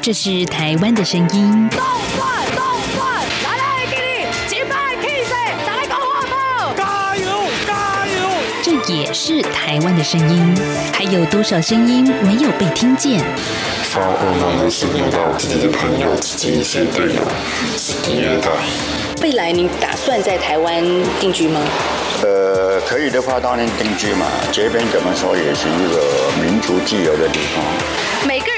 这是台湾的声音。动转动转，来来给你击败气势，来个话炮，加油加油！这也是台湾的声音。还有多少声音没有被听见？发噩梦的是遇到自己的朋友、自己一些队友，自己虐待。未来你打算在台湾定居吗？呃，可以的话当然定居嘛。这边怎么说也是一个民族自由的地方。每个人都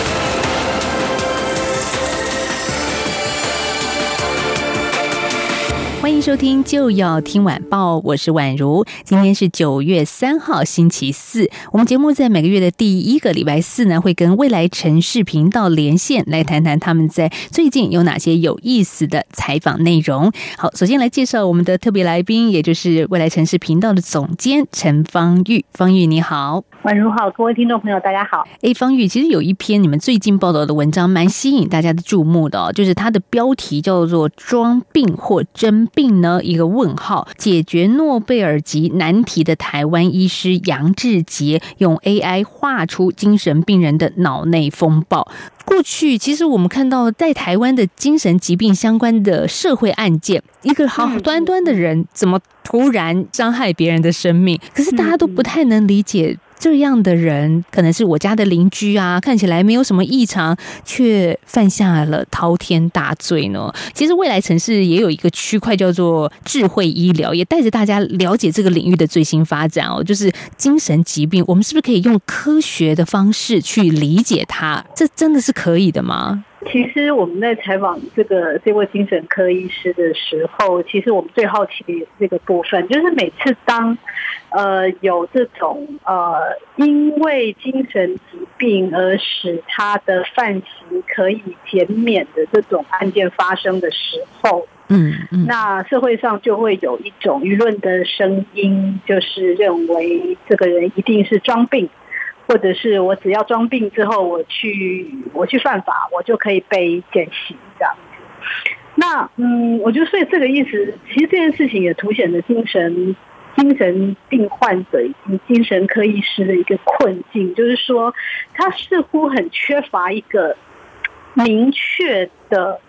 欢迎收听，就要听晚报，我是宛如。今天是九月三号，星期四。我们节目在每个月的第一个礼拜四呢，会跟未来城市频道连线，来谈谈他们在最近有哪些有意思的采访内容。好，首先来介绍我们的特别来宾，也就是未来城市频道的总监陈芳玉。芳玉，你好。宛如好，各位听众朋友，大家好。哎，方玉，其实有一篇你们最近报道的文章，蛮吸引大家的注目的哦，就是它的标题叫做“装病或真病呢？”一个问号，解决诺贝尔级难题的台湾医师杨志杰用 AI 画出精神病人的脑内风暴。过去其实我们看到在台湾的精神疾病相关的社会案件，一个好端端的人怎么突然伤害别人的生命？可是大家都不太能理解。这样的人可能是我家的邻居啊，看起来没有什么异常，却犯下了滔天大罪呢。其实未来城市也有一个区块叫做智慧医疗，也带着大家了解这个领域的最新发展哦。就是精神疾病，我们是不是可以用科学的方式去理解它？这真的是可以的吗？其实我们在采访这个这位精神科医师的时候，其实我们最好奇的也是这个部分，就是每次当呃有这种呃因为精神疾病而使他的犯行可以减免的这种案件发生的时候，嗯嗯，那社会上就会有一种舆论的声音，就是认为这个人一定是装病。或者是我只要装病之后，我去我去犯法，我就可以被减刑这样子。那嗯，我觉得所以这个意思，其实这件事情也凸显了精神精神病患者以及精神科医师的一个困境，就是说他似乎很缺乏一个明确的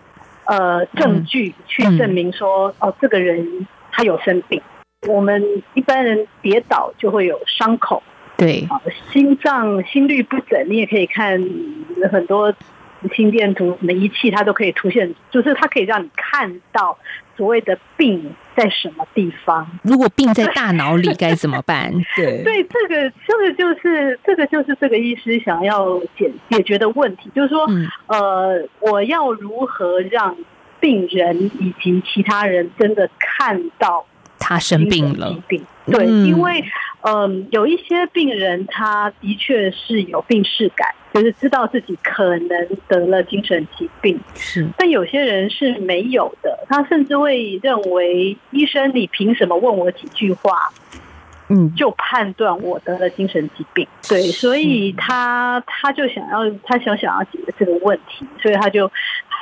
呃证据去证明说哦，这个人他有生病。我们一般人跌倒就会有伤口。对，心脏心率不整，你也可以看很多心电图，什么仪器它都可以出现，就是它可以让你看到所谓的病在什么地方。如果病在大脑里该怎么办？对，对，这个这个就是这个就是这个医师想要解解决的问题，就是说，呃，我要如何让病人以及其他人真的看到他生病了？病对，因为。嗯，有一些病人他的确是有病视感，就是知道自己可能得了精神疾病。是，但有些人是没有的，他甚至会认为医生，你凭什么问我几句话？嗯，就判断我得了精神疾病，对，所以他他就想要他想想要解决这个问题，所以他就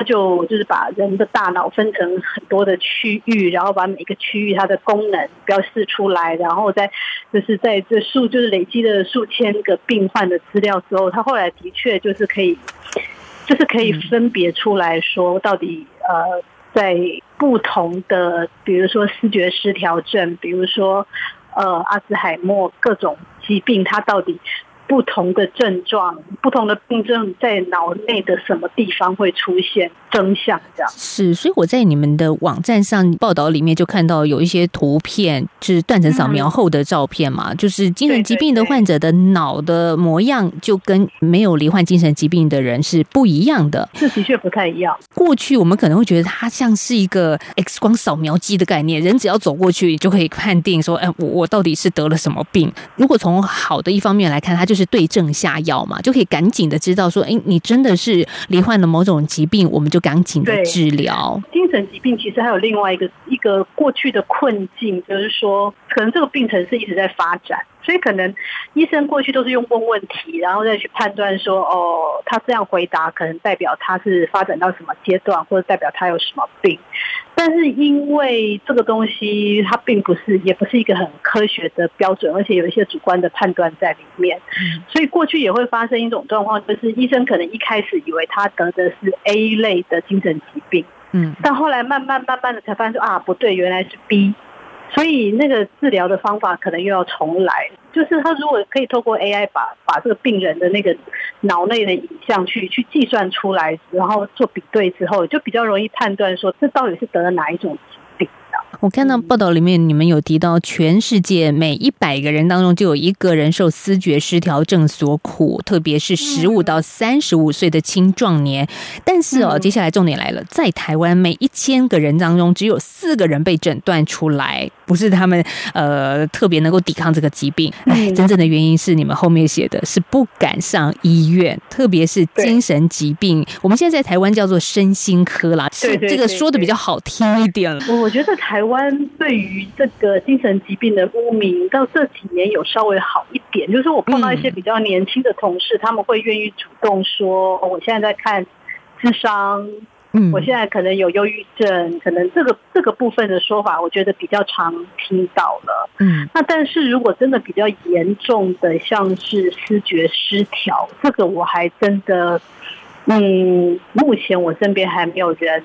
就就是把人的大脑分成很多的区域，然后把每个区域它的功能标示出来，然后在就是在这数就是累积的数千个病患的资料之后，他后来的确就是可以就是可以分别出来说，到底呃在不同的比如说视觉失调症，比如说。呃，阿兹海默各种疾病，它到底？不同的症状，不同的病症在脑内的什么地方会出现真相？这样是，所以我在你们的网站上报道里面就看到有一些图片，就是断层扫描后的照片嘛，就是精神疾病的患者的脑的模样，就跟没有罹患精神疾病的人是不一样的。这的确不太一样。过去我们可能会觉得它像是一个 X 光扫描机的概念，人只要走过去就可以判定说，哎，我我到底是得了什么病？如果从好的一方面来看，它就是。是对症下药嘛，就可以赶紧的知道说，哎，你真的是罹患了某种疾病，我们就赶紧的治疗。精神疾病其实还有另外一个一个过去的困境，就是说，可能这个病程是一直在发展，所以可能医生过去都是用问问题，然后再去判断说，哦，他这样回答可能代表他是发展到什么阶段，或者代表他有什么病。但是因为这个东西它并不是，也不是一个很科学的标准，而且有一些主观的判断在里面，所以过去也会发生一种状况，就是医生可能一开始以为他得的是 A 类的精神疾病，嗯，但后来慢慢慢慢的才发现说啊不对，原来是 B，所以那个治疗的方法可能又要重来。就是他如果可以透过 AI 把把这个病人的那个脑内的影像去去计算出来，然后做比对之后，就比较容易判断说这到底是得了哪一种疾病的。我看到报道里面，你们有提到，全世界每一百个人当中就有一个人受思觉失调症所苦，特别是十五到三十五岁的青壮年。但是哦，接下来重点来了，在台湾每一千个人当中，只有四个人被诊断出来，不是他们呃特别能够抵抗这个疾病。哎，真正的原因是你们后面写的是不敢上医院，特别是精神疾病。我们现在在台湾叫做身心科啦，是这个说的比较好听一点了。我觉得台湾对于这个精神疾病的污名，到这几年有稍微好一点。就是我碰到一些比较年轻的同事，他们会愿意主动说：“我现在在看智商，嗯我现在可能有忧郁症，可能这个这个部分的说法，我觉得比较常听到了。嗯那但是如果真的比较严重的，像是视觉失调，这个我还真的，嗯，目前我身边还没有人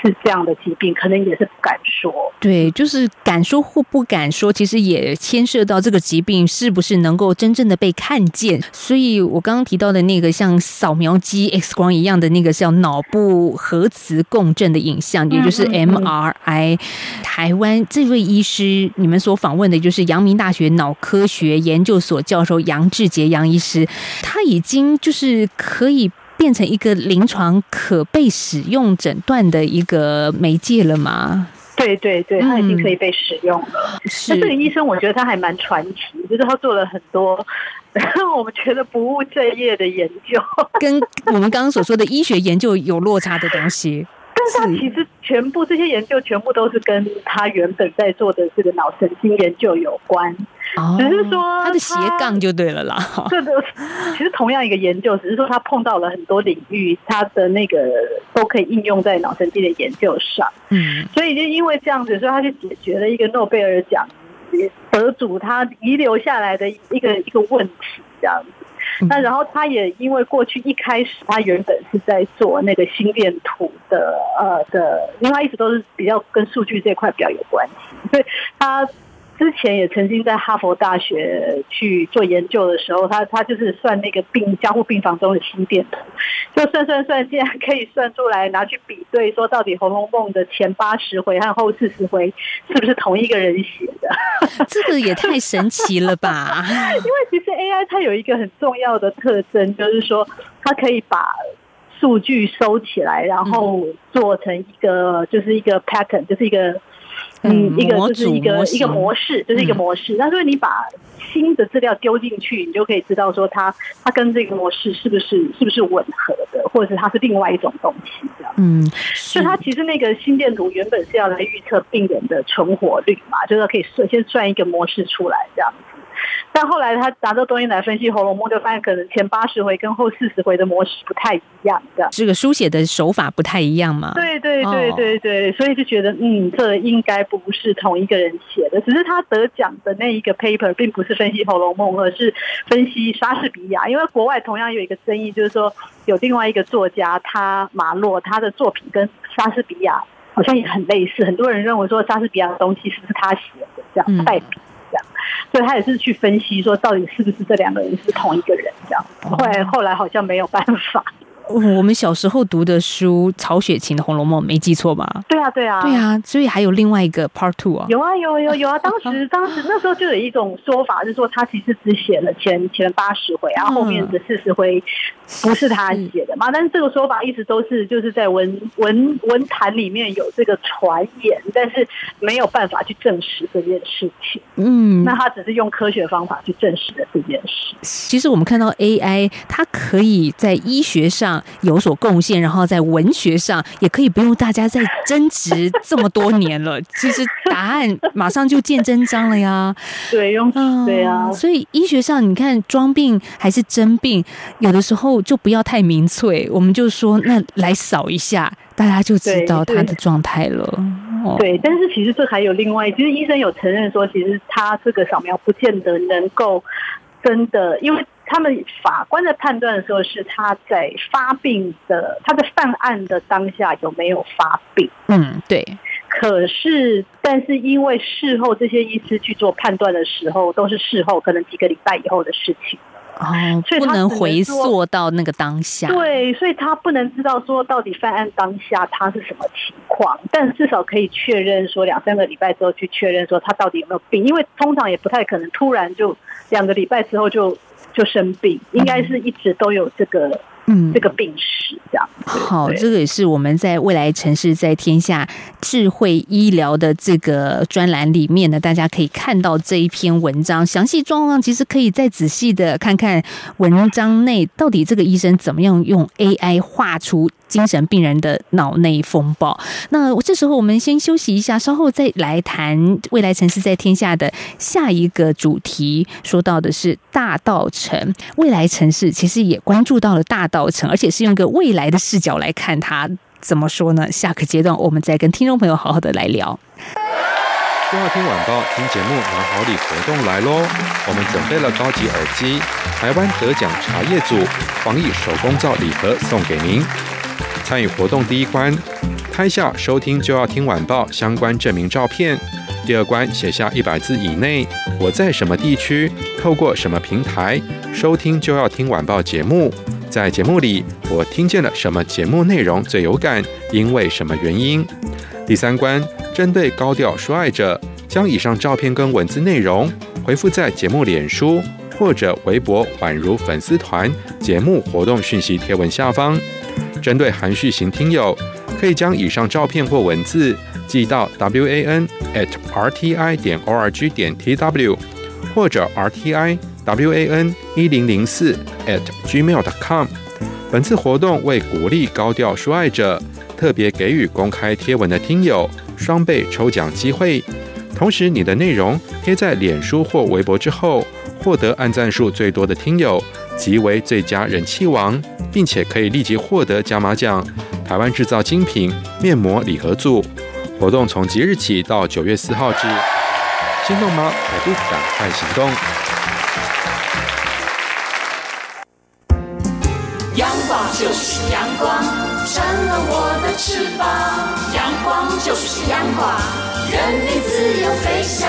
是这样的疾病，可能也是不敢说。对，就是敢说或不敢说，其实也牵涉到这个疾病是不是能够真正的被看见。所以我刚刚提到的那个像扫描机 X 光一样的那个叫脑部核磁共振的影像，也就是嗯嗯嗯 MRI。台湾这位医师，你们所访问的就是阳明大学脑科学研究所教授杨志杰杨医师，他已经就是可以。变成一个临床可被使用诊断的一个媒介了吗？对对对，他已经可以被使用了。是那这个医生，我觉得他还蛮传奇，就是他做了很多 我们觉得不务正业的研究。跟我们刚刚所说的医学研究有落差的东西。但是他其实全部这些研究全部都是跟他原本在做的这个脑神经研究有关，哦只是说他的斜杠就对了啦。这个其实同样一个研究，只是说他碰到了很多领域，他的那个都可以应用在脑神经的研究上。嗯所以就因为这样子，所以他就解决了一个诺贝尔奖得主他遗留下来的一个一个问题，这样子。那然后他也因为过去一开始他原本是在做那个心电图的呃的，因为他一直都是比较跟数据这块比较有关系，所以他之前也曾经在哈佛大学去做研究的时候，他他就是算那个病加护病房中的心电图，就算算算，竟然可以算出来拿去比对，说到底《红楼梦》的前八十回和后四十回是不是同一个人写的？这个也太神奇了吧！因为其实 AI 它有一个很重要的特征，就是说它可以把数据收起来，然后做成一个就是一个 pattern，就是一个嗯一个就是一个一个模式，就是一个嗯模式。那所以你把新的资料丢进去，你就可以知道说它它跟这个模式是不是是不是吻合的，或者是它是另外一种东西这样。嗯，所以它其实那个心电图原本是要来预测病人的存活率嘛，就是可以算先算一个模式出来这样子。但后来他拿这东西来分析《红楼梦》，就发现可能前八十回跟后四十回的模式不太一样，这样。这个书写的手法不太一样嘛。对对对哦对对，所以就觉得嗯，这应该不是同一个人写的，只是他得奖的那一个 paper 并不是分析《红楼梦》，而是分析莎士比亚。因为国外同样有一个争议，就是说有另外一个作家，他马洛他的作品跟莎士比亚好像也很类似，很多人认为说莎士比亚的东西是不是他写的，这嗯样代笔。这样，所以他也是去分析说，到底是不是这两个人是同一个人这样。后来后来好像没有办法。我们小时候读的书，曹雪芹的《红楼梦》，没记错吧？对啊，对啊，对啊，所以还有另外一个 Part Two 啊。有啊有有有啊！当时当时那时候就有一种说法，是说他其实只写了前前八十回，然后后面的四十回不是他写的嘛。但是这个说法一直都是就是在文文文坛里面有这个传言，但是没有办法去证实这件事情。嗯，那他只是用科学方法去证实了这件事。其实我们看到 AI，它可以在医学上上有所贡献，然后在文学上也可以不用大家再争执这么多年了，其实答案马上就见真章了呀。对，用嗯，对啊，所以医学上你看装病还是真病，有的时候就不要太明粹，我们就说那来扫一下，大家就知道对他的状态了。哦，对，但是其实这还有另外，其实医生有承认说，其实他这个扫描不见得能够真的，因为他们法官的判断的时候是他在发病的，他在犯案的当下有没有发病。嗯，对，可是，但是因为事后这些医师去做判断的时候，都是事后，可能几个礼拜以后的事情。哦，不能所以不能回溯到那个当下。对，所以他不能知道说到底犯案当下他是什么情况，但至少可以确认说两三个礼拜之后去确认说他到底有没有病，因为通常也不太可能突然就两个礼拜之后就就生病，应该是一直都有这个嗯这个病史这样。好，这个也是我们在未来城市在天下智慧医疗的这个专栏里面呢，大家可以看到这一篇文章详细状况，其实可以再仔细的看看文章内到底这个医生怎么样用 AI 画出精神病人的脑内风暴。那这时候我们先休息一下，稍后再来谈未来城市在天下的下一个主题，说到的是大道城。未来城市其实也关注到了大道城，而且是用一个未来的视角来看它。怎么说呢？下个阶段我们再跟听众朋友好好的来聊。就要听晚报，听节目拿好礼活动来喽！我们准备了高级耳机、台湾得奖茶叶组防疫手工皂礼盒送给您。参与活动第一关，拍下收听就要听晚报相关证明照片；第二关写下一百字以内我在什么地区，透过什么平台收听就要听晚报节目。在节目里，我听见了什么节目内容最有感，因为什么原因？第三关，针对高调说爱者，将以上照片跟文字内容回复在节目脸书或者微博宛如粉丝团节目活动讯息贴文下方。针对含蓄型听友，可以将以上照片或文字寄到 w a n at r t i 点 o r g 点 t w 或者 r t i w a n 一零零四 at gmail dot com。本次活动为鼓励高调说爱者，特别给予公开贴文的听友双倍抽奖机会。同时，你的内容贴在脸书或微博之后，获得按赞数最多的听友即为最佳人气王，并且可以立即获得加码奖——台湾制造精品面膜礼盒组。活动从即日起到九月四号止，心动吗？还不赶快行动！阳光就是阳光，成了我的翅膀。阳光就是阳光，任你自由飞翔。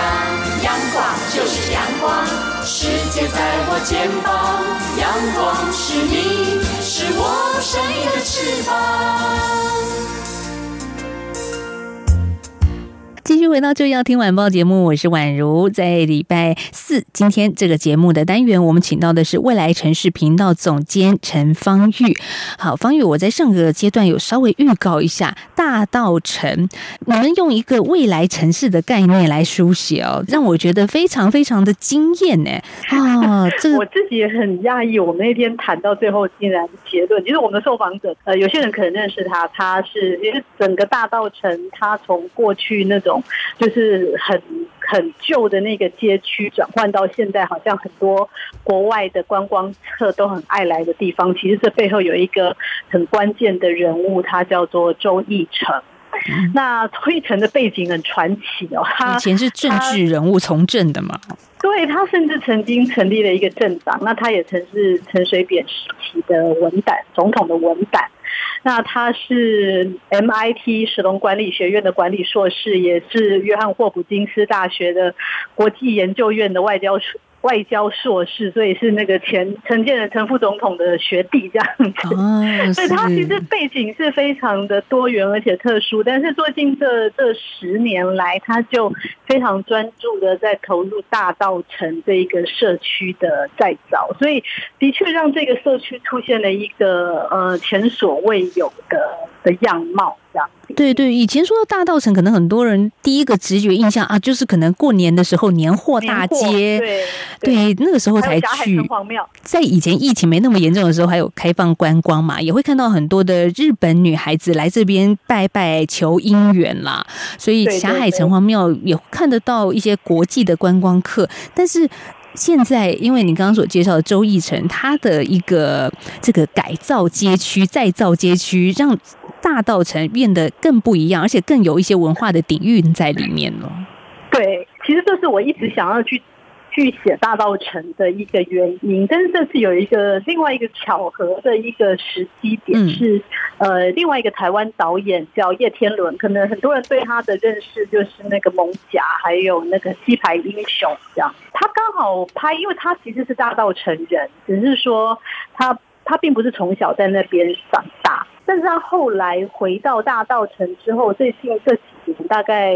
阳光就是阳光，世界在我肩膀。阳光是你，是我生命的翅膀。续回到就要听晚报节目，我是宛如。在礼拜四今天这个节目的单元，我们请到的是未来城市频道总监陈方玉。好，方玉，我在上个阶段有稍微预告一下大道城，你们用一个未来城市的概念来书写哦，让我觉得非常非常的惊艳呢。啊，这个我自己也很讶异，我们那天谈到最后，竟然结论，其实我们的受访者，呃，有些人可能认识他，他是也是整个大道城，他从过去那种就是很很旧的那个街区，转换到现在好像很多国外的观光客都很爱来的地方。其实这背后有一个很关键的人物，他叫做周义成。那周义成的背景很传奇哦，他以前是政治人物从政的嘛，对他甚至曾经成立了一个政党，那他也曾是陈水扁时期的文胆总统的文胆。那他是 MIT 史隆管理学院的管理硕士，也是约翰霍普金斯大学的国际研究院的外交外交硕士，所以是那个前陈建仁陈副总统的学弟这样子。哦，所以他其实背景是非常的多元而且特殊，但是最近这这十年来，他就非常专注的在投入大道城这一个社区的再造，所以的确让这个社区出现了一个呃前所未有的的样貌。这样。对对，以前说到大道城，可能很多人第一个直觉印象啊，就是可能过年的时候年货大街，对对，那个时候才去。在以前疫情没那么严重的时候，还有开放观光嘛，也会看到很多的日本女孩子来这边拜拜求姻缘啦。所以霞海城隍庙也看得到一些国际的观光客，但是。现在，因为你刚刚所介绍的周义成，他的一个这个改造街区、再造街区，让大道城变得更不一样，而且更有一些文化的底蕴在里面了。对，其实这是我一直想要去。去写大道城的一个原因，但是这次有一个另外一个巧合的一个时机点是，呃，另外一个台湾导演叫叶天伦，可能很多人对他的认识就是那个《蒙甲》还有那个《西牌英雄》这样。他刚好拍，因为他其实是大道城人，只是说他他并不是从小在那边长大，但是他后来回到大道城之后，最近这几年大概。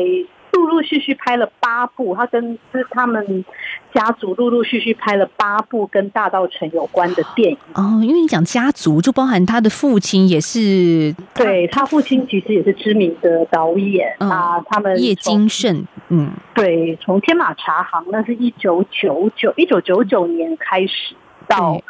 陆陆续续拍了八部，他跟是他们家族陆陆续续拍了八部跟大道城有关的电影。哦，因为你讲家族，就包含他的父亲也是，对他父亲其实也是知名的导演啊。他们叶金盛，嗯，对，从天马茶行那是一九九九一九九九年开始到。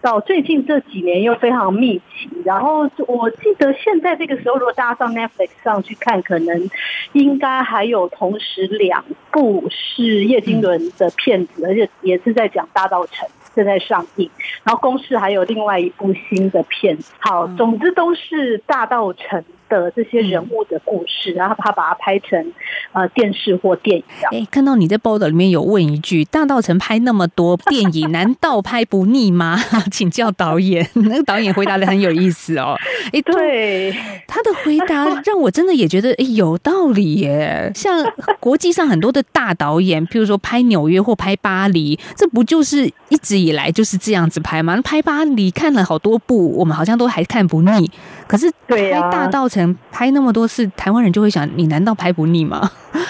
到最近这几年又非常密集，然后我记得现在这个时候，如果大家上 Netflix 上去看，可能应该还有同时两部是叶金伦的片子，而且也是在讲大道城正在上映，然后公视还有另外一部新的片子。好，总之都是大道城。的这些人物的故事，然后他把它拍成呃电视或电影。哎，看到你在报道里面有问一句：“大道城拍那么多电影，难道拍不腻吗？” 请教导演，那个导演回答的很有意思哦。哎，对，他的回答让我真的也觉得哎有道理耶。像国际上很多的大导演，譬如说拍纽约或拍巴黎，这不就是一直以来就是这样子拍吗？拍巴黎看了好多部，我们好像都还看不腻。可是拍大道城。拍那么多次，台湾人就会想：你难道拍不腻吗？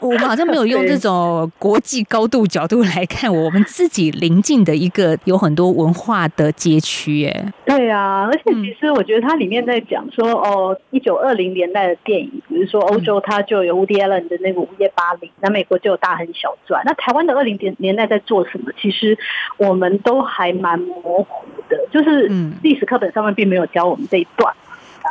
我们好像没有用这种国际高度角度来看我们自己邻近的一个有很多文化的街区，耶，对啊，而且其实我觉得它里面在讲说，哦，一九二零年代的电影，比如说欧洲它就有 Woody Allen 的那个《午夜巴黎》，那美国就有《大亨小传》，那台湾的二零年年代在做什么？其实我们都还蛮模糊的，就是历史课本上面并没有教我们这一段。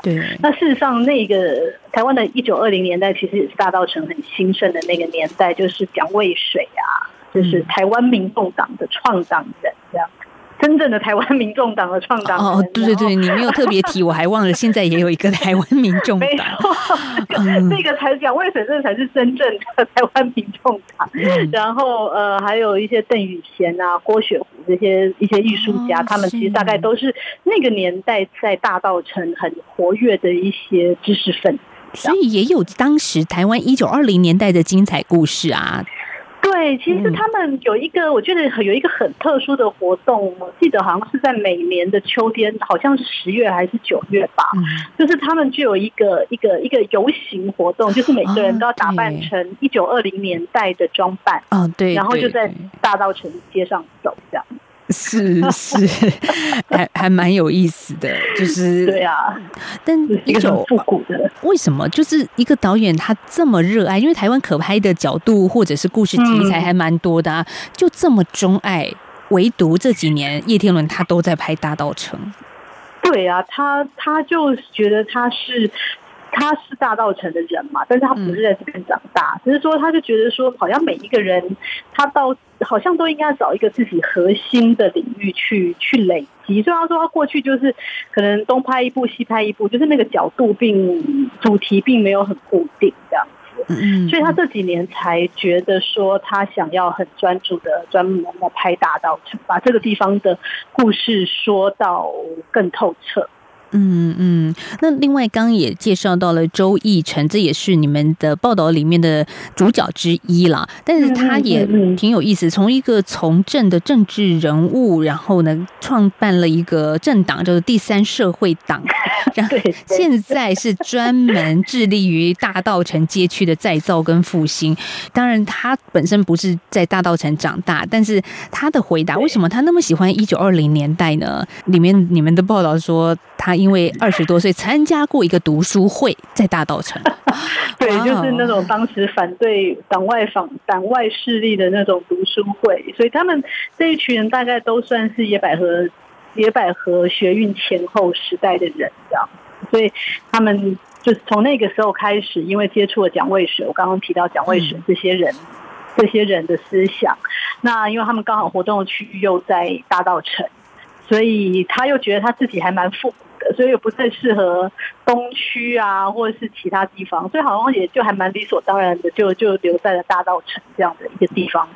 对，那事实上，那个台湾的一九二零年代其实也是大稻城很兴盛的那个年代，就是蒋渭水啊，就是台湾民众党的创党人这样。真正的台湾民众党的创党哦，对对对，你没有特别提，我还忘了，现在也有一个台湾民众党，这个才讲，为什么这才是真正的 台湾民众党？然后呃，还有一些邓宇贤啊、郭雪湖这些一些艺术家，他们其实大概都是那个年代在大道城很活跃的一些知识分子，所以也有当时台湾一九二零年代的精彩故事啊。对，其实他们有一个，我觉得有一个很特殊的活动，我记得好像是在每年的秋天，好像是十月还是九月吧，就是他们就有一个一个一个游行活动，就是每个人都要打扮成一九二零年代的装扮，哦对，然后就在大道城街上走这样。是是，还还蛮有意思的，就是对啊，但一种复古的，为什么就是一个导演他这么热爱？因为台湾可拍的角度或者是故事题材还蛮多的啊，就这么钟爱，唯独这几年叶天伦他都在拍《大道城》。对啊，他他就觉得他是。他是大道城的人嘛，但是他不是在这边长大，只是说他就觉得说，好像每一个人他到好像都应该找一个自己核心的领域去去累积。虽然说他过去就是可能东拍一部西拍一部，就是那个角度并主题并没有很固定这样子，所以他这几年才觉得说他想要很专注的专门的拍大道城，把这个地方的故事说到更透彻。嗯嗯，那另外刚刚也介绍到了周奕成，这也是你们的报道里面的主角之一啦。但是他也挺有意思，从一个从政的政治人物，然后呢，创办了一个政党，叫做第三社会党，然后现在是专门致力于大道城街区的再造跟复兴。当然，他本身不是在大道城长大，但是他的回答为什么他那么喜欢一九二零年代呢？里面你们的报道说，他因为二十多岁参加过一个读书会，在大道城。对，就是那种当时反对党外访、党外势力的那种读书会，所以他们这一群人大概都算是野百合、野百合学运前后时代的人，这样。所以他们就是从那个时候开始，因为接触了蒋渭水，我刚刚提到蒋渭水这些人，这些人的思想。那因为他们刚好活动的区域又在大道城，所以他又觉得他自己还蛮复古所以又不太适合东区啊，或者是其他地方，所以好像也就还蛮理所当然的，就就留在了大道城这样的一个地方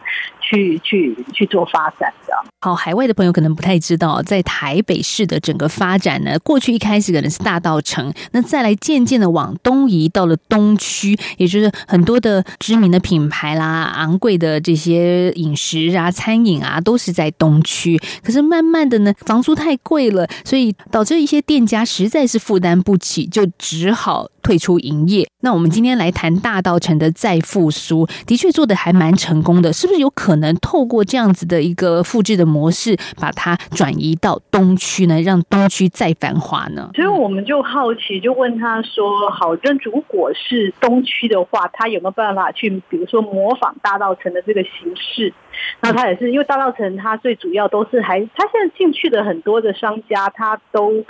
去去去做发展，这样。好，海外的朋友可能不太知道，在台北市的整个发展呢，过去一开始可能是大道城，那再来渐渐的往东移到了东区，也就是很多的知名的品牌啦、昂贵的这些饮食啊、餐饮啊，都是在东区。可是慢慢的呢，房租太贵了，所以导致一些店店家实在是负担不起，就只好退出营业。那我们今天来谈大道城的再复苏，的确做的还蛮成功的，是不是有可能透过这样子的一个复制的模式，把它转移到东区呢？让东区再繁华呢？所以我们就好奇，就问他说：“好，那如果是东区的话，他有没有办法去，比如说模仿大道城的这个形式？那他也是因为大道城，它最主要都是还，他现在进去的很多的商家，他都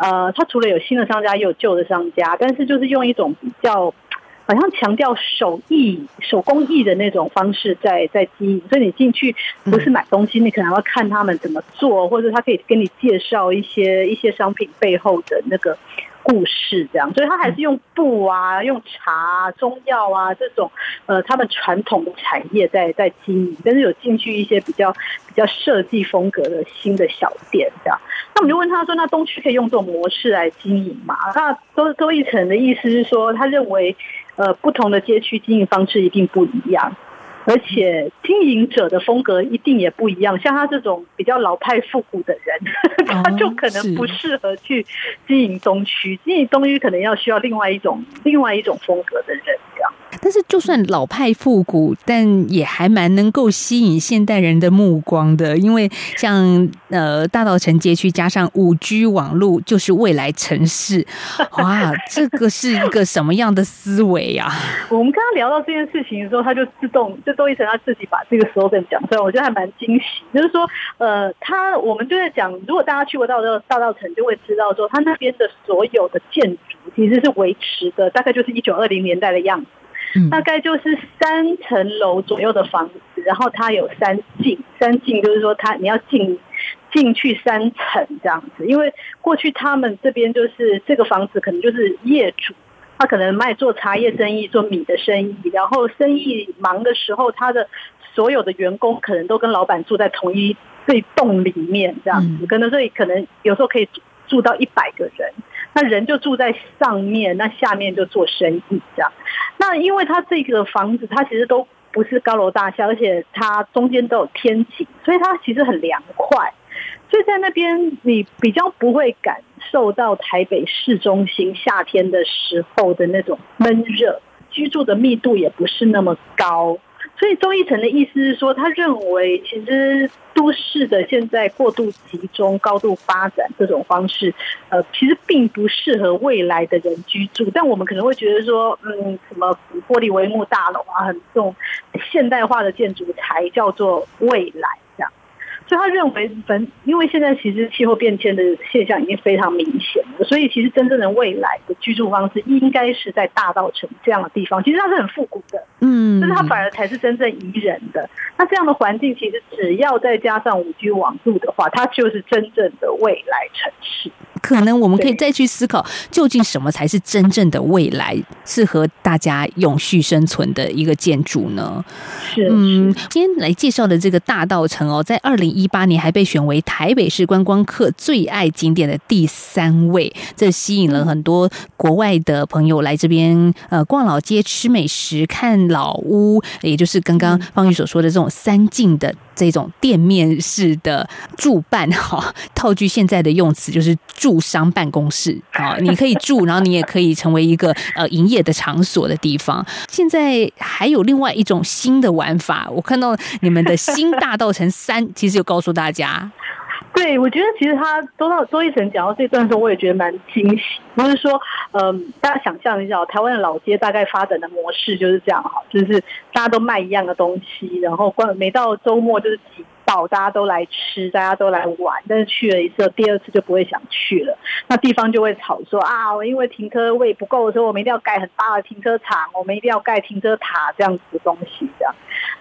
呃，他除了有新的商家，也有旧的商家，但是就是用一种比较。好像强调手艺、手工艺的那种方式在在经营，所以你进去不是买东西，你可能要看他们怎么做，或者他可以跟你介绍一些一些商品背后的那个故事，这样。所以他还是用布啊、用茶、中药啊这种呃他们传统的产业在在经营，但是有进去一些比较比较设计风格的新的小店，这样。那我们就问他说：“那东区可以用这种模式来经营吗？”那周周一成的意思是说，他认为。呃，不同的街区经营方式一定不一样，而且经营者的风格一定也不一样。像他这种比较老派复古的人，他就可能不适合去经营东区。经营东区可能要需要另外一种、另外一种风格的人这样。但是，就算老派复古，但也还蛮能够吸引现代人的目光的。因为像呃大道城街区加上五 G 网络，就是未来城市。哇，这个是一个什么样的思维呀？我们刚刚聊到这件事情的时候，他就自动就周一成他自己把这个 slogan 讲出来，我觉得还蛮惊喜。就是说，呃，他我们就在讲，如果大家去过到大道城，就会知道说，他那边的所有的建筑其实是维持的，大概就是一九二零年代的样子。大概就是三层楼左右的房子，然后它有三进，三进就是说它你要进进去三层这样子。因为过去他们这边就是这个房子可能就是业主，他可能卖做茶叶生意、做米的生意，然后生意忙的时候，他的所有的员工可能都跟老板住在同一这栋里面这样子，可能所以可能有时候可以住到一百个人。那人就住在上面，那下面就做生意这样。那因为它这个房子，它其实都不是高楼大厦，而且它中间都有天井，所以它其实很凉快。所以在那边你比较不会感受到台北市中心夏天的时候的那种闷热，居住的密度也不是那么高。所以周一成的意思是说，他认为其实都市的现在过度集中、高度发展这种方式，呃，其实并不适合未来的人居住。但我们可能会觉得说，嗯，什么玻璃帷幕大楼啊，很这种现代化的建筑才叫做未来。所以他认为，本因为现在其实气候变迁的现象已经非常明显了，所以其实真正的未来的居住方式应该是在大道城这样的地方。其实它是很复古的，嗯，但是它反而才是真正宜人的。那这样的环境，其实只要再加上五 G 网络的话，它就是真正的未来城市。可能我们可以再去思考，究竟什么才是真正的未来？适合大家永续生存的一个建筑呢？是嗯，今天来介绍的这个大道城哦，在二零一八年还被选为台北市观光客最爱景点的第三位，这吸引了很多国外的朋友来这边呃逛老街、吃美食、看老屋，也就是刚刚方宇所说的这种三进的这种店面式的住办哈。套句现在的用词，就是住商办公室啊，你可以住，然后你也可以成为一个呃营业的场所的地方。现在还有另外一种新的玩法，我看到你们的新大道城三，其实有告诉大家。对，我觉得其实他周到周一成讲到这段的时候，我也觉得蛮惊喜。不是说，嗯，大家想象一下，台湾的老街大概发展的模式就是这样哈，就是大家都卖一样的东西，然后关每到周末就是挤爆，大家都来吃，大家都来玩。但是去了一次，第二次就不会想去了。那地方就会吵说啊，因为停车位不够的时候，我们一定要盖很大的停车场，我们一定要盖停车塔这样子的东西，这样。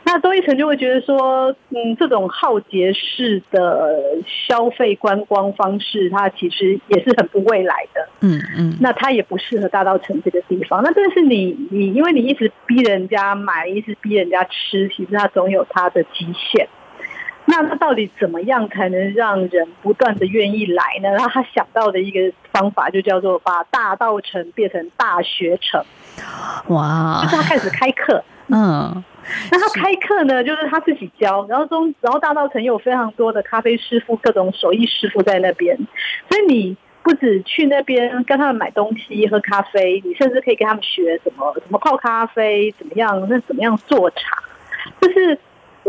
那周一成就会觉得说，嗯，这种浩劫式的消费观光方式，它其实也是很不未来的。嗯嗯，那它也不适合大稻城这个地方。那但是你你，因为你一直逼人家买，一直逼人家吃，其实它总有它的极限。那他到底怎么样才能让人不断的愿意来呢？然后他想到的一个方法就叫做把大道城变成大学城。哇！就是他开始开课，嗯。那他开课呢，就是他自己教，然后中，然后大道城有非常多的咖啡师傅、各种手艺师傅在那边，所以你不止去那边跟他们买东西、喝咖啡，你甚至可以跟他们学怎么怎么泡咖啡，怎么样，那怎么样做茶。就是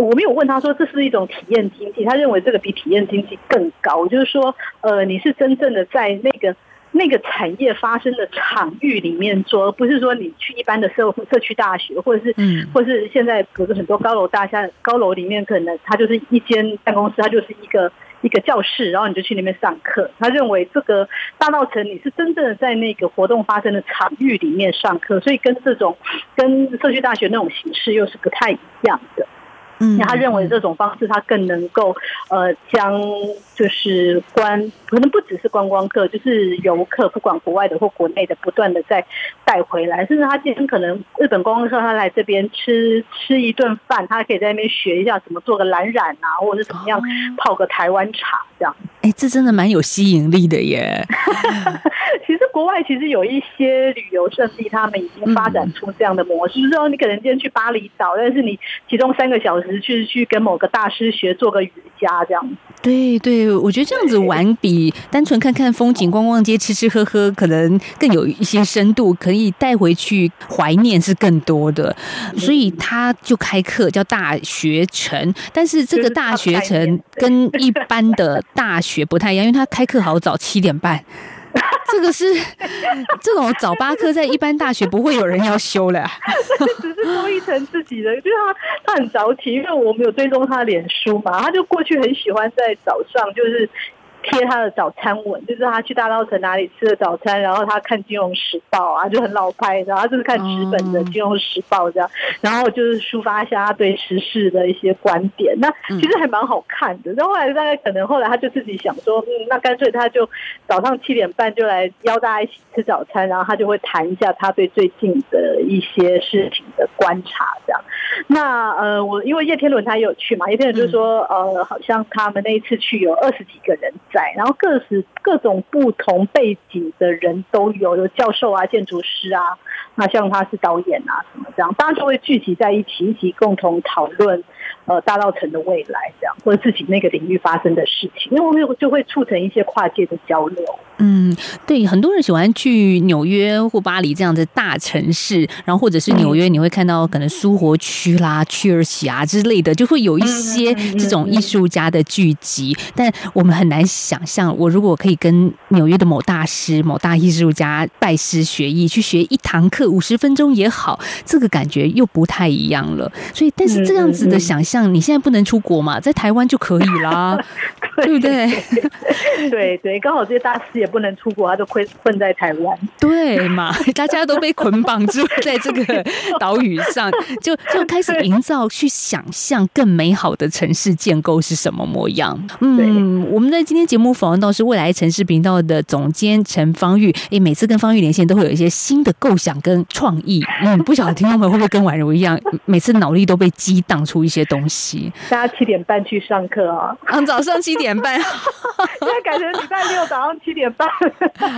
我没有问他说这是一种体验经济，他认为这个比体验经济更高，就是说，呃，你是真正的在那个。那个产业发生的场域里面做，而不是说你去一般的社社区大学，或者是，嗯，或是现在比如说很多高楼大厦，高楼里面可能它就是一间办公室，它就是一个一个教室，然后你就去那边上课。他认为这个大道城你是真正的在那个活动发生的场域里面上课，所以跟这种跟社区大学那种形式又是不太一样的。嗯，他认为这种方式，他更能够呃将就是观，可能不只是观光客，就是游客，不管国外的或国内的，不断的在带回来。甚至他今天可能日本观光客他来这边吃吃一顿饭，他可以在那边学一下怎么做个蓝染啊，或者是怎么样泡个台湾茶这样。哎，这真的蛮有吸引力的耶。其实国外其实有一些旅游胜地，他们已经发展出这样的模式，就是说你可能今天去巴厘岛，但是你其中三个小时。去去跟某个大师学做个瑜伽这样对对，我觉得这样子玩比单纯看看风景、逛逛街、吃吃喝喝，可能更有一些深度，可以带回去怀念是更多的。所以他就开课叫大学城，但是这个大学城跟一般的大学不太一样，因为他开课好早，七点半。这个是这种早八课，在一般大学不会有人要修了。只是郭一成自己的，就是他他很早起，因为我没有追踪他脸书嘛，他就过去很喜欢在早上就是。贴他的早餐文，就是他去大稻城哪里吃的早餐，然后他看《金融时报》啊，就很老派，然后他就是看纸本的《金融时报》这样，然后就是抒发一下他对时事的一些观点。那其实还蛮好看的。然后后来大概可能后来他就自己想说，嗯，那干脆他就早上七点半就来邀大家一起吃早餐，然后他就会谈一下他对最近的一些事情的观察这样。那呃，我因为叶天伦他也有去嘛，叶天伦就说，呃，好像他们那一次去有二十几个人。在，然后各式各种不同背景的人都有，有教授啊、建筑师啊，那像他是导演啊什么这样，大家就会聚集在一起，一起共同讨论。呃，大道城的未来这样，或者自己那个领域发生的事情，因为我们就会促成一些跨界的交流。嗯，对，很多人喜欢去纽约或巴黎这样的大城市，然后或者是纽约，你会看到可能苏活区啦、趣尔西啊之类的，就会有一些这种艺术家的聚集。但我们很难想象，我如果可以跟纽约的某大师、某大艺术家拜师学艺，去学一堂课五十分钟也好，这个感觉又不太一样了。所以，但是这样子的想象。你现在不能出国嘛，在台湾就可以啦，对不对？对对，刚好这些大师也不能出国，他都困困在台湾。对嘛？大家都被捆绑住在这个岛屿上，就就开始营造、去想象更美好的城市建构是什么模样。嗯，我们在今天节目访问到是未来城市频道的总监陈方玉。诶，每次跟方玉连线都会有一些新的构想跟创意。嗯，不晓得听众们会不会跟婉如一样，每次脑力都被激荡出一些东西。大家七点半去上课啊？嗯，早上七点半。现在改成礼拜六早上七点半。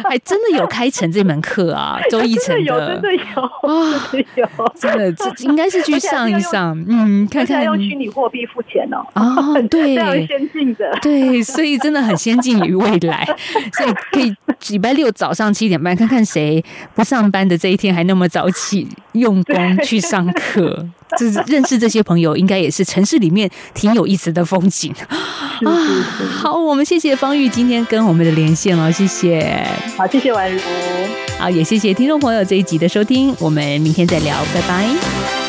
还 真的有开成这门课啊？周一成的，真的有，啊，真的有，真的这应该是去上一上，嗯，看看用虚拟货币付钱哦。啊，对，非常先进的，对，所以真的很先进于未来，所以可以礼拜六早上七点半看看谁不上班的这一天还那么早起用功去上课。就是认识这些朋友，应该也是城市里面挺有意思的风景啊。好，我们谢谢方玉今天跟我们的连线哦，谢谢。好，谢谢宛如。好，也谢谢听众朋友这一集的收听，我们明天再聊，拜拜。